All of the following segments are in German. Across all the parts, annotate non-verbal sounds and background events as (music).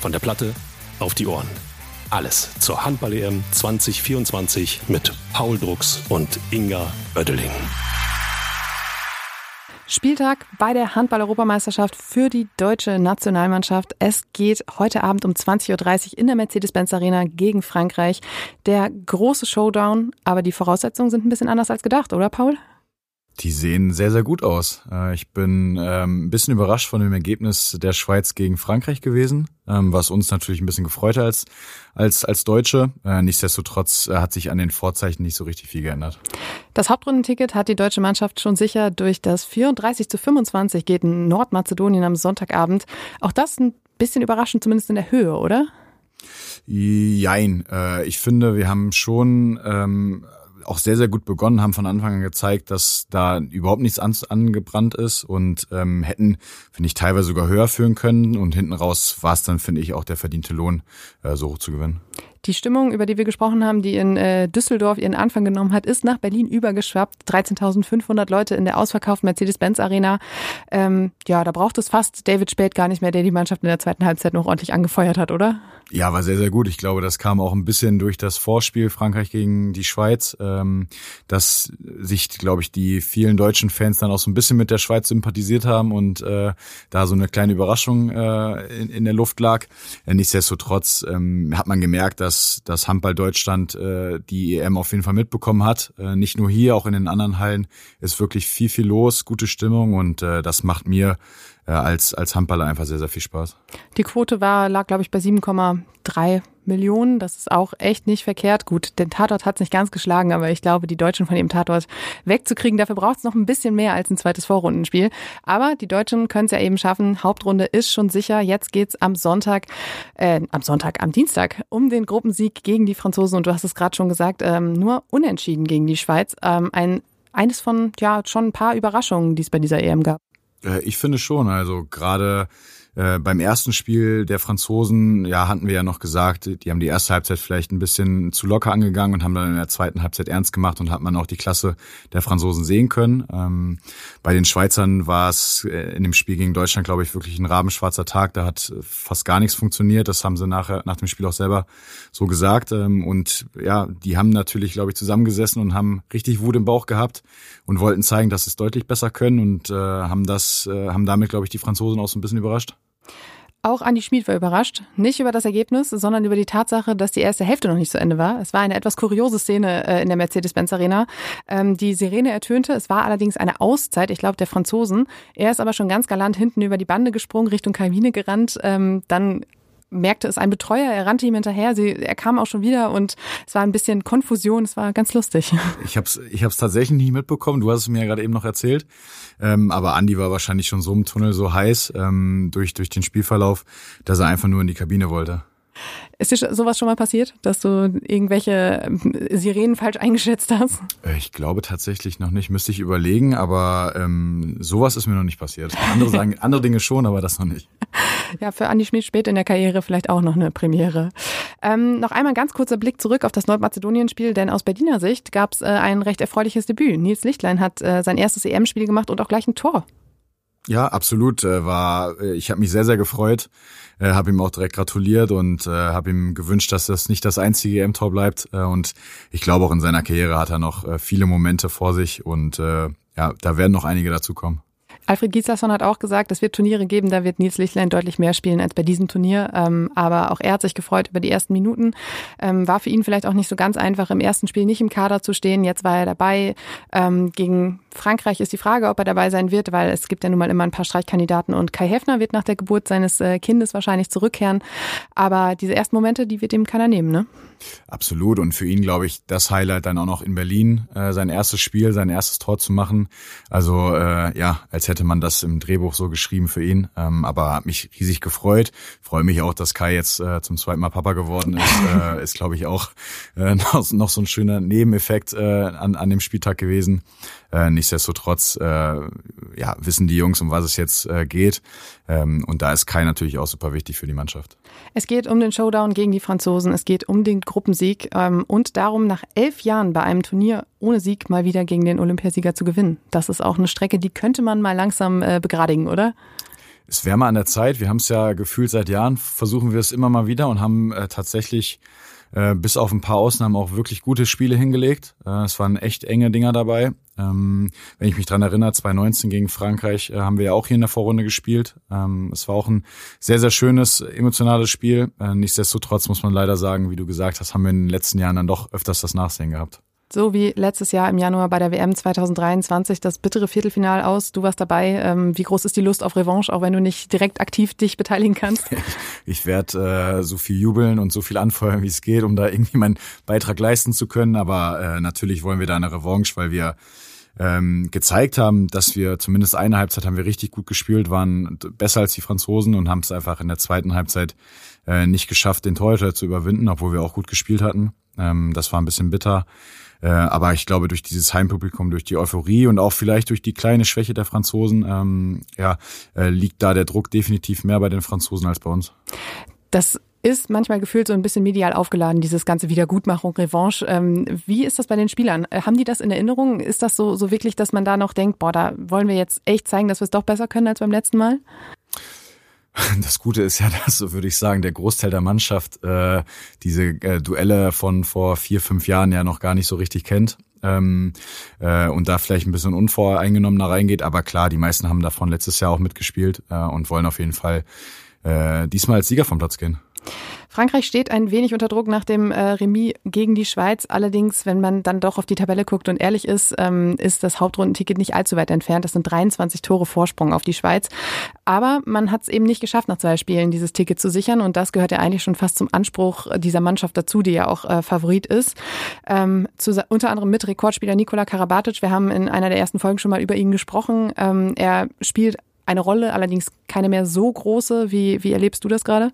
Von der Platte auf die Ohren. Alles zur Handball-EM 2024 mit Paul Drucks und Inga Oeddeling. Spieltag bei der Handball-Europameisterschaft für die deutsche Nationalmannschaft. Es geht heute Abend um 20.30 Uhr in der Mercedes-Benz Arena gegen Frankreich. Der große Showdown, aber die Voraussetzungen sind ein bisschen anders als gedacht, oder Paul? Die sehen sehr, sehr gut aus. Äh, ich bin ähm, ein bisschen überrascht von dem Ergebnis der Schweiz gegen Frankreich gewesen, ähm, was uns natürlich ein bisschen gefreut hat als, als, als Deutsche. Äh, nichtsdestotrotz äh, hat sich an den Vorzeichen nicht so richtig viel geändert. Das Hauptrundenticket hat die deutsche Mannschaft schon sicher. Durch das 34 zu 25 geht in Nordmazedonien am Sonntagabend. Auch das ein bisschen überraschend, zumindest in der Höhe, oder? Jein. Ich finde, wir haben schon ähm, auch sehr, sehr gut begonnen, haben von Anfang an gezeigt, dass da überhaupt nichts an, angebrannt ist und ähm, hätten, finde ich, teilweise sogar höher führen können. Und hinten raus war es dann, finde ich, auch der verdiente Lohn, äh, so hoch zu gewinnen. Die Stimmung, über die wir gesprochen haben, die in äh, Düsseldorf ihren Anfang genommen hat, ist nach Berlin übergeschwappt. 13.500 Leute in der ausverkauften Mercedes-Benz-Arena. Ähm, ja, da braucht es fast David Spät gar nicht mehr, der die Mannschaft in der zweiten Halbzeit noch ordentlich angefeuert hat, oder? Ja, war sehr, sehr gut. Ich glaube, das kam auch ein bisschen durch das Vorspiel Frankreich gegen die Schweiz, ähm, dass sich, glaube ich, die vielen deutschen Fans dann auch so ein bisschen mit der Schweiz sympathisiert haben und äh, da so eine kleine Überraschung äh, in, in der Luft lag. Äh, nichtsdestotrotz ähm, hat man gemerkt, dass dass Handball Deutschland äh, die EM auf jeden Fall mitbekommen hat. Äh, nicht nur hier, auch in den anderen Hallen ist wirklich viel, viel los, gute Stimmung und äh, das macht mir als, als Handballer einfach sehr, sehr viel Spaß. Die Quote war, lag, glaube ich, bei 7,3 Millionen. Das ist auch echt nicht verkehrt. Gut, den Tatort hat es nicht ganz geschlagen, aber ich glaube, die Deutschen von dem Tatort wegzukriegen, dafür braucht es noch ein bisschen mehr als ein zweites Vorrundenspiel. Aber die Deutschen können es ja eben schaffen. Hauptrunde ist schon sicher. Jetzt geht's am Sonntag, äh, am Sonntag, am Dienstag um den Gruppensieg gegen die Franzosen. Und du hast es gerade schon gesagt, ähm, nur unentschieden gegen die Schweiz. Ähm, ein eines von ja schon ein paar Überraschungen, die es bei dieser EM gab. Äh, ich finde schon. Also gerade äh, beim ersten Spiel der Franzosen, ja, hatten wir ja noch gesagt, die haben die erste Halbzeit vielleicht ein bisschen zu locker angegangen und haben dann in der zweiten Halbzeit ernst gemacht und hat man auch die Klasse der Franzosen sehen können. Ähm, bei den Schweizern war es äh, in dem Spiel gegen Deutschland, glaube ich, wirklich ein rabenschwarzer Tag. Da hat fast gar nichts funktioniert. Das haben sie nachher nach dem Spiel auch selber so gesagt. Ähm, und ja, die haben natürlich, glaube ich, zusammengesessen und haben richtig Wut im Bauch gehabt und wollten zeigen, dass sie es deutlich besser können und äh, haben das, äh, haben damit, glaube ich, die Franzosen auch so ein bisschen überrascht. Auch Andi Schmid war überrascht. Nicht über das Ergebnis, sondern über die Tatsache, dass die erste Hälfte noch nicht zu Ende war. Es war eine etwas kuriose Szene äh, in der Mercedes-Benz Arena. Ähm, die Sirene ertönte. Es war allerdings eine Auszeit, ich glaube, der Franzosen. Er ist aber schon ganz galant hinten über die Bande gesprungen, Richtung Kabine gerannt. Ähm, dann merkte es ein Betreuer, er rannte ihm hinterher, sie, er kam auch schon wieder und es war ein bisschen Konfusion, es war ganz lustig. (laughs) Ich habe es ich hab's tatsächlich nicht mitbekommen, du hast es mir ja gerade eben noch erzählt, ähm, aber Andi war wahrscheinlich schon so im Tunnel so heiß ähm, durch, durch den Spielverlauf, dass er einfach nur in die Kabine wollte. Ist dir sowas schon mal passiert, dass du irgendwelche ähm, Sirenen falsch eingeschätzt hast? Äh, ich glaube tatsächlich noch nicht. Müsste ich überlegen, aber ähm, sowas ist mir noch nicht passiert. Andere (laughs) sagen andere Dinge schon, aber das noch nicht. Ja, für Andi Schmid spät in der Karriere vielleicht auch noch eine Premiere. Ähm, noch einmal ganz kurzer Blick zurück auf das Nordmazedonien-Spiel, denn aus Berliner Sicht gab es äh, ein recht erfreuliches Debüt. Nils Lichtlein hat äh, sein erstes EM-Spiel gemacht und auch gleich ein Tor ja, absolut. Äh, war, äh, ich habe mich sehr, sehr gefreut, äh, habe ihm auch direkt gratuliert und habe ihm gewünscht, dass das nicht das einzige EM-Tor bleibt. Und ich glaube, auch in seiner Karriere hat er noch viele Momente vor sich und ja, da werden noch einige dazukommen. Alfred Gislason hat auch gesagt, es wird Turniere geben, da wird Nils Lichtlein deutlich mehr spielen als bei diesem Turnier. Ähm, aber auch er hat sich gefreut über die ersten Minuten. Ähm, war für ihn vielleicht auch nicht so ganz einfach, im ersten Spiel nicht im Kader zu stehen. Jetzt war er dabei. Ähm, gegen Frankreich ist die Frage, ob er dabei sein wird, weil es gibt ja nun mal immer ein paar Streichkandidaten und Kai Heffner wird nach der Geburt seines äh, Kindes wahrscheinlich zurückkehren. Aber diese ersten Momente, die wird ihm keiner nehmen, ne? Absolut. Und für ihn, glaube ich, das Highlight dann auch noch in Berlin, äh, sein erstes Spiel, sein erstes Tor zu machen. Also äh, ja, als hätte man das im Drehbuch so geschrieben für ihn. Ähm, aber hat mich riesig gefreut. Freue mich auch, dass Kai jetzt äh, zum zweiten Mal Papa geworden ist. (laughs) äh, ist, glaube ich, auch äh, noch, noch so ein schöner Nebeneffekt äh, an, an dem Spieltag gewesen. Äh, nichtsdestotrotz äh, ja, wissen die Jungs, um was es jetzt äh, geht. Ähm, und da ist Kai natürlich auch super wichtig für die Mannschaft. Es geht um den Showdown gegen die Franzosen. Es geht um den Gruppensieg ähm, und darum, nach elf Jahren bei einem Turnier ohne Sieg mal wieder gegen den Olympiasieger zu gewinnen. Das ist auch eine Strecke, die könnte man mal langsam äh, begradigen, oder? Es wäre mal an der Zeit. Wir haben es ja gefühlt seit Jahren, versuchen wir es immer mal wieder und haben äh, tatsächlich äh, bis auf ein paar Ausnahmen auch wirklich gute Spiele hingelegt. Äh, es waren echt enge Dinger dabei. Ähm, wenn ich mich dran erinnere, 2019 gegen Frankreich äh, haben wir ja auch hier in der Vorrunde gespielt. Ähm, es war auch ein sehr, sehr schönes, emotionales Spiel. Äh, nichtsdestotrotz muss man leider sagen, wie du gesagt hast, haben wir in den letzten Jahren dann doch öfters das Nachsehen gehabt. So wie letztes Jahr im Januar bei der WM 2023 das bittere Viertelfinal aus. Du warst dabei. Ähm, wie groß ist die Lust auf Revanche, auch wenn du nicht direkt aktiv dich beteiligen kannst? (laughs) Ich werde äh, so viel jubeln und so viel anfeuern, wie es geht, um da irgendwie meinen Beitrag leisten zu können. Aber äh, natürlich wollen wir da eine Revanche, weil wir ähm, gezeigt haben, dass wir zumindest eine Halbzeit haben wir richtig gut gespielt, waren besser als die Franzosen und haben es einfach in der zweiten Halbzeit äh, nicht geschafft, den Torhüter zu überwinden, obwohl wir auch gut gespielt hatten. Ähm, das war ein bisschen bitter. Äh, aber ich glaube, durch dieses Heimpublikum, durch die Euphorie und auch vielleicht durch die kleine Schwäche der Franzosen, ähm, ja, äh, liegt da der Druck definitiv mehr bei den Franzosen als bei uns. Das ist manchmal gefühlt so ein bisschen medial aufgeladen, dieses ganze Wiedergutmachung, Revanche. Ähm, wie ist das bei den Spielern? Äh, haben die das in Erinnerung? Ist das so, so wirklich, dass man da noch denkt, boah, da wollen wir jetzt echt zeigen, dass wir es doch besser können als beim letzten Mal? (laughs) Das Gute ist ja, (laughs) dass, so würde ich sagen, der Großteil der Mannschaft äh, diese äh, Duelle von vor vier, fünf Jahren ja noch gar nicht so richtig kennt. Ähm, äh, und da vielleicht ein bisschen unvoreingenommener reingeht. Aber klar, die meisten haben davon letztes Jahr auch mitgespielt äh, und wollen auf jeden Fall äh, diesmal als Sieger vom Platz gehen. Frankreich steht ein wenig unter Druck nach dem äh, Remis gegen die Schweiz. Allerdings, wenn man dann doch auf die Tabelle guckt und ehrlich ist, ähm, ist das Hauptrundenticket nicht allzu weit entfernt. Das sind 23 Tore Vorsprung auf die Schweiz. Aber man hat es eben nicht geschafft, nach zwei Spielen dieses Ticket zu sichern. Und das gehört ja eigentlich schon fast zum Anspruch dieser Mannschaft dazu, die ja auch äh, Favorit ist. Ähm, zu, unter anderem mit Rekordspieler Nikola Karabatic. Wir haben in einer der ersten Folgen schon mal über ihn gesprochen. Ähm, er spielt eine Rolle, allerdings keine mehr so große. Wie, wie erlebst du das gerade?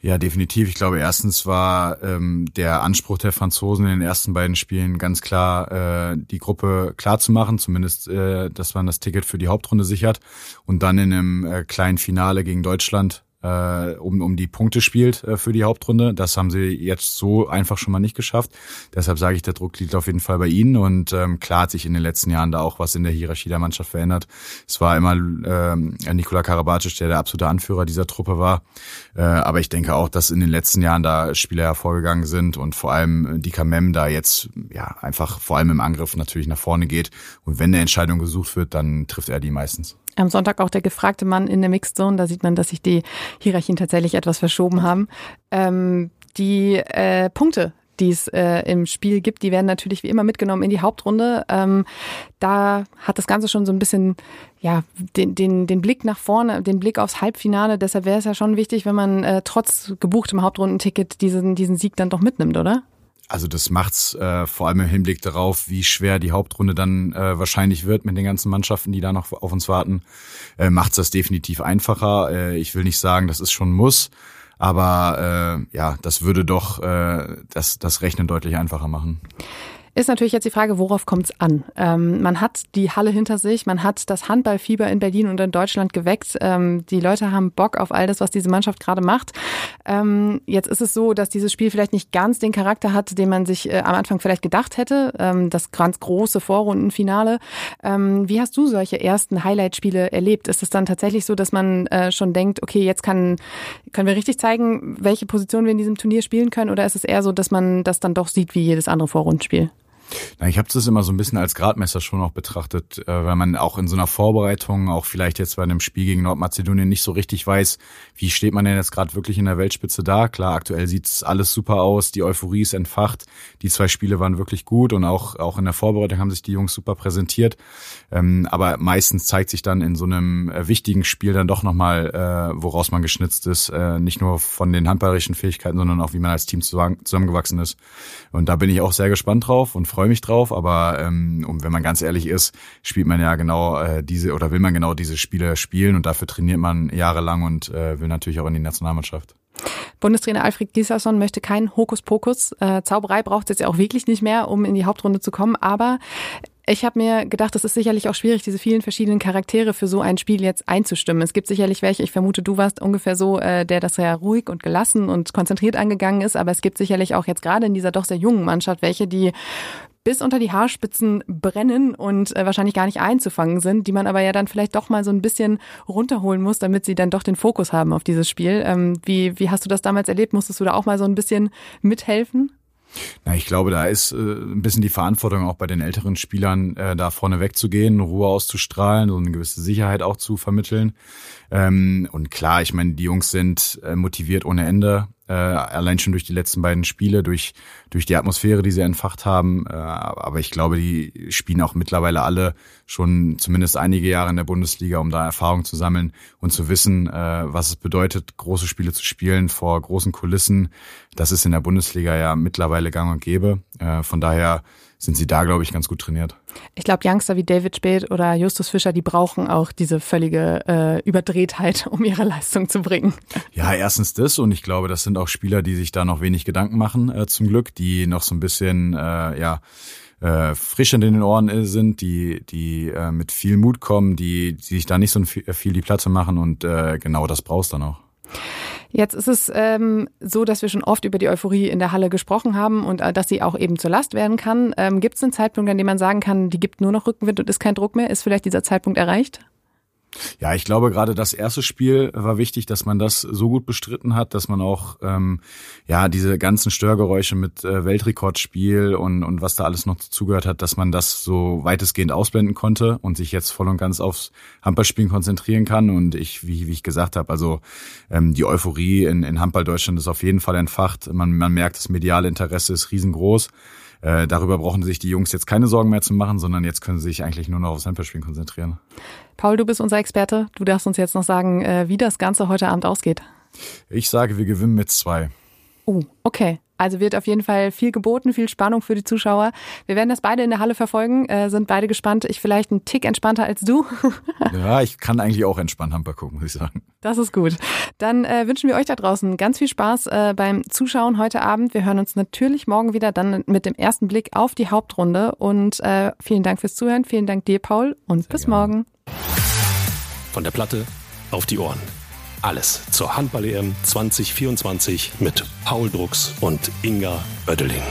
Ja, definitiv. Ich glaube, erstens war ähm, der Anspruch der Franzosen in den ersten beiden Spielen ganz klar, äh, die Gruppe klar zu machen, zumindest, äh, dass man das Ticket für die Hauptrunde sichert und dann in einem äh, kleinen Finale gegen Deutschland äh, um, um die Punkte spielt äh, für die Hauptrunde. Das haben sie jetzt so einfach schon mal nicht geschafft. Deshalb sage ich, der Druck liegt auf jeden Fall bei ihnen. Und ähm, klar hat sich in den letzten Jahren da auch was in der Hierarchie der Mannschaft verändert. Es war immer ähm, Nikola Karabatic, der der absolute Anführer dieser Truppe war. Äh, aber ich denke auch, dass in den letzten Jahren da Spieler hervorgegangen sind und vor allem Dika Mem da jetzt ja einfach vor allem im Angriff natürlich nach vorne geht. Und wenn eine Entscheidung gesucht wird, dann trifft er die meistens. Am Sonntag auch der gefragte Mann in der Mixed Zone. Da sieht man, dass sich die Hierarchien tatsächlich etwas verschoben haben. Ähm, die äh, Punkte, die es äh, im Spiel gibt, die werden natürlich wie immer mitgenommen in die Hauptrunde. Ähm, da hat das Ganze schon so ein bisschen ja den, den, den Blick nach vorne, den Blick aufs Halbfinale. Deshalb wäre es ja schon wichtig, wenn man äh, trotz gebuchtem Hauptrundenticket diesen, diesen Sieg dann doch mitnimmt, oder? Also das macht's äh, vor allem im Hinblick darauf, wie schwer die Hauptrunde dann äh, wahrscheinlich wird mit den ganzen Mannschaften, die da noch auf uns warten, äh, macht's das definitiv einfacher. Äh, ich will nicht sagen, das ist schon muss, aber äh, ja, das würde doch äh, das, das Rechnen deutlich einfacher machen. Ist natürlich jetzt die Frage, worauf kommt es an? Ähm, man hat die Halle hinter sich, man hat das Handballfieber in Berlin und in Deutschland geweckt. Ähm, die Leute haben Bock auf all das, was diese Mannschaft gerade macht. Ähm, jetzt ist es so, dass dieses Spiel vielleicht nicht ganz den Charakter hat, den man sich äh, am Anfang vielleicht gedacht hätte. Ähm, das ganz große Vorrundenfinale. Ähm, wie hast du solche ersten Highlight-Spiele erlebt? Ist es dann tatsächlich so, dass man äh, schon denkt, okay, jetzt kann, können wir richtig zeigen, welche Position wir in diesem Turnier spielen können? Oder ist es eher so, dass man das dann doch sieht wie jedes andere Vorrundenspiel? Na, ich habe das immer so ein bisschen als Gradmesser schon auch betrachtet, äh, weil man auch in so einer Vorbereitung, auch vielleicht jetzt bei einem Spiel gegen Nordmazedonien nicht so richtig weiß, wie steht man denn jetzt gerade wirklich in der Weltspitze da. Klar, aktuell sieht alles super aus, die Euphorie ist entfacht, die zwei Spiele waren wirklich gut und auch, auch in der Vorbereitung haben sich die Jungs super präsentiert. Ähm, aber meistens zeigt sich dann in so einem äh, wichtigen Spiel dann doch nochmal, äh, woraus man geschnitzt ist, äh, nicht nur von den handballerischen Fähigkeiten, sondern auch wie man als Team zusammengewachsen ist. Und da bin ich auch sehr gespannt drauf und freue mich drauf, aber ähm, und wenn man ganz ehrlich ist, spielt man ja genau äh, diese oder will man genau diese Spiele spielen und dafür trainiert man jahrelang und äh, will natürlich auch in die Nationalmannschaft. Bundestrainer Alfred Gislason möchte keinen Hokuspokus. Äh, Zauberei braucht es jetzt ja auch wirklich nicht mehr, um in die Hauptrunde zu kommen. Aber ich habe mir gedacht, es ist sicherlich auch schwierig, diese vielen verschiedenen Charaktere für so ein Spiel jetzt einzustimmen. Es gibt sicherlich welche, ich vermute, du warst ungefähr so, äh, der das ja ruhig und gelassen und konzentriert angegangen ist, aber es gibt sicherlich auch jetzt gerade in dieser doch sehr jungen Mannschaft welche, die bis unter die Haarspitzen brennen und äh, wahrscheinlich gar nicht einzufangen sind, die man aber ja dann vielleicht doch mal so ein bisschen runterholen muss, damit sie dann doch den Fokus haben auf dieses Spiel. Ähm, wie, wie hast du das damals erlebt? Musstest du da auch mal so ein bisschen mithelfen? Na, ich glaube, da ist äh, ein bisschen die Verantwortung auch bei den älteren Spielern, äh, da vorne wegzugehen, Ruhe auszustrahlen, so eine gewisse Sicherheit auch zu vermitteln. Ähm, und klar, ich meine, die Jungs sind äh, motiviert ohne Ende äh, allein schon durch die letzten beiden Spiele, durch, durch die Atmosphäre, die sie entfacht haben. Äh, aber ich glaube, die spielen auch mittlerweile alle schon zumindest einige Jahre in der Bundesliga, um da Erfahrung zu sammeln und zu wissen, äh, was es bedeutet, große Spiele zu spielen vor großen Kulissen. Das ist in der Bundesliga ja mittlerweile gang und gäbe. Äh, von daher sind sie da, glaube ich, ganz gut trainiert. Ich glaube, Youngster wie David Speth oder Justus Fischer, die brauchen auch diese völlige äh, Überdrehtheit, um ihre Leistung zu bringen. Ja, erstens das und ich glaube, das sind auch Spieler, die sich da noch wenig Gedanken machen, äh, zum Glück, die noch so ein bisschen, äh, ja, äh, frisch in den Ohren äh, sind, die, die äh, mit viel Mut kommen, die, die sich da nicht so viel die Platte machen und äh, genau das brauchst du dann auch. Jetzt ist es ähm, so, dass wir schon oft über die Euphorie in der Halle gesprochen haben und äh, dass sie auch eben zur Last werden kann. Ähm, gibt es einen Zeitpunkt, an dem man sagen kann, die gibt nur noch Rückenwind und ist kein Druck mehr? Ist vielleicht dieser Zeitpunkt erreicht? Ja, ich glaube gerade das erste Spiel war wichtig, dass man das so gut bestritten hat, dass man auch ähm, ja diese ganzen Störgeräusche mit äh, Weltrekordspiel und und was da alles noch dazugehört hat, dass man das so weitestgehend ausblenden konnte und sich jetzt voll und ganz aufs Handballspielen konzentrieren kann. Und ich, wie, wie ich gesagt habe, also ähm, die Euphorie in, in Handball Deutschland ist auf jeden Fall entfacht. Man, man merkt, das mediale Interesse ist riesengroß. Äh, darüber brauchen sich die Jungs jetzt keine Sorgen mehr zu machen, sondern jetzt können sie sich eigentlich nur noch aufs Handballspielen konzentrieren. Paul, du bist unser Experte. Du darfst uns jetzt noch sagen, äh, wie das Ganze heute Abend ausgeht. Ich sage, wir gewinnen mit zwei. Oh, okay. Also wird auf jeden Fall viel geboten, viel Spannung für die Zuschauer. Wir werden das beide in der Halle verfolgen, äh, sind beide gespannt. Ich vielleicht ein Tick entspannter als du. (laughs) ja, ich kann eigentlich auch entspannt Handball gucken, muss ich sagen. Das ist gut. Dann äh, wünschen wir euch da draußen ganz viel Spaß äh, beim Zuschauen heute Abend. Wir hören uns natürlich morgen wieder dann mit dem ersten Blick auf die Hauptrunde. Und äh, vielen Dank fürs Zuhören. Vielen Dank dir, Paul. Und Sehr bis gerne. morgen. Von der Platte auf die Ohren. Alles zur Handball-EM 2024 mit Paul Drucks und Inga Oeddeling.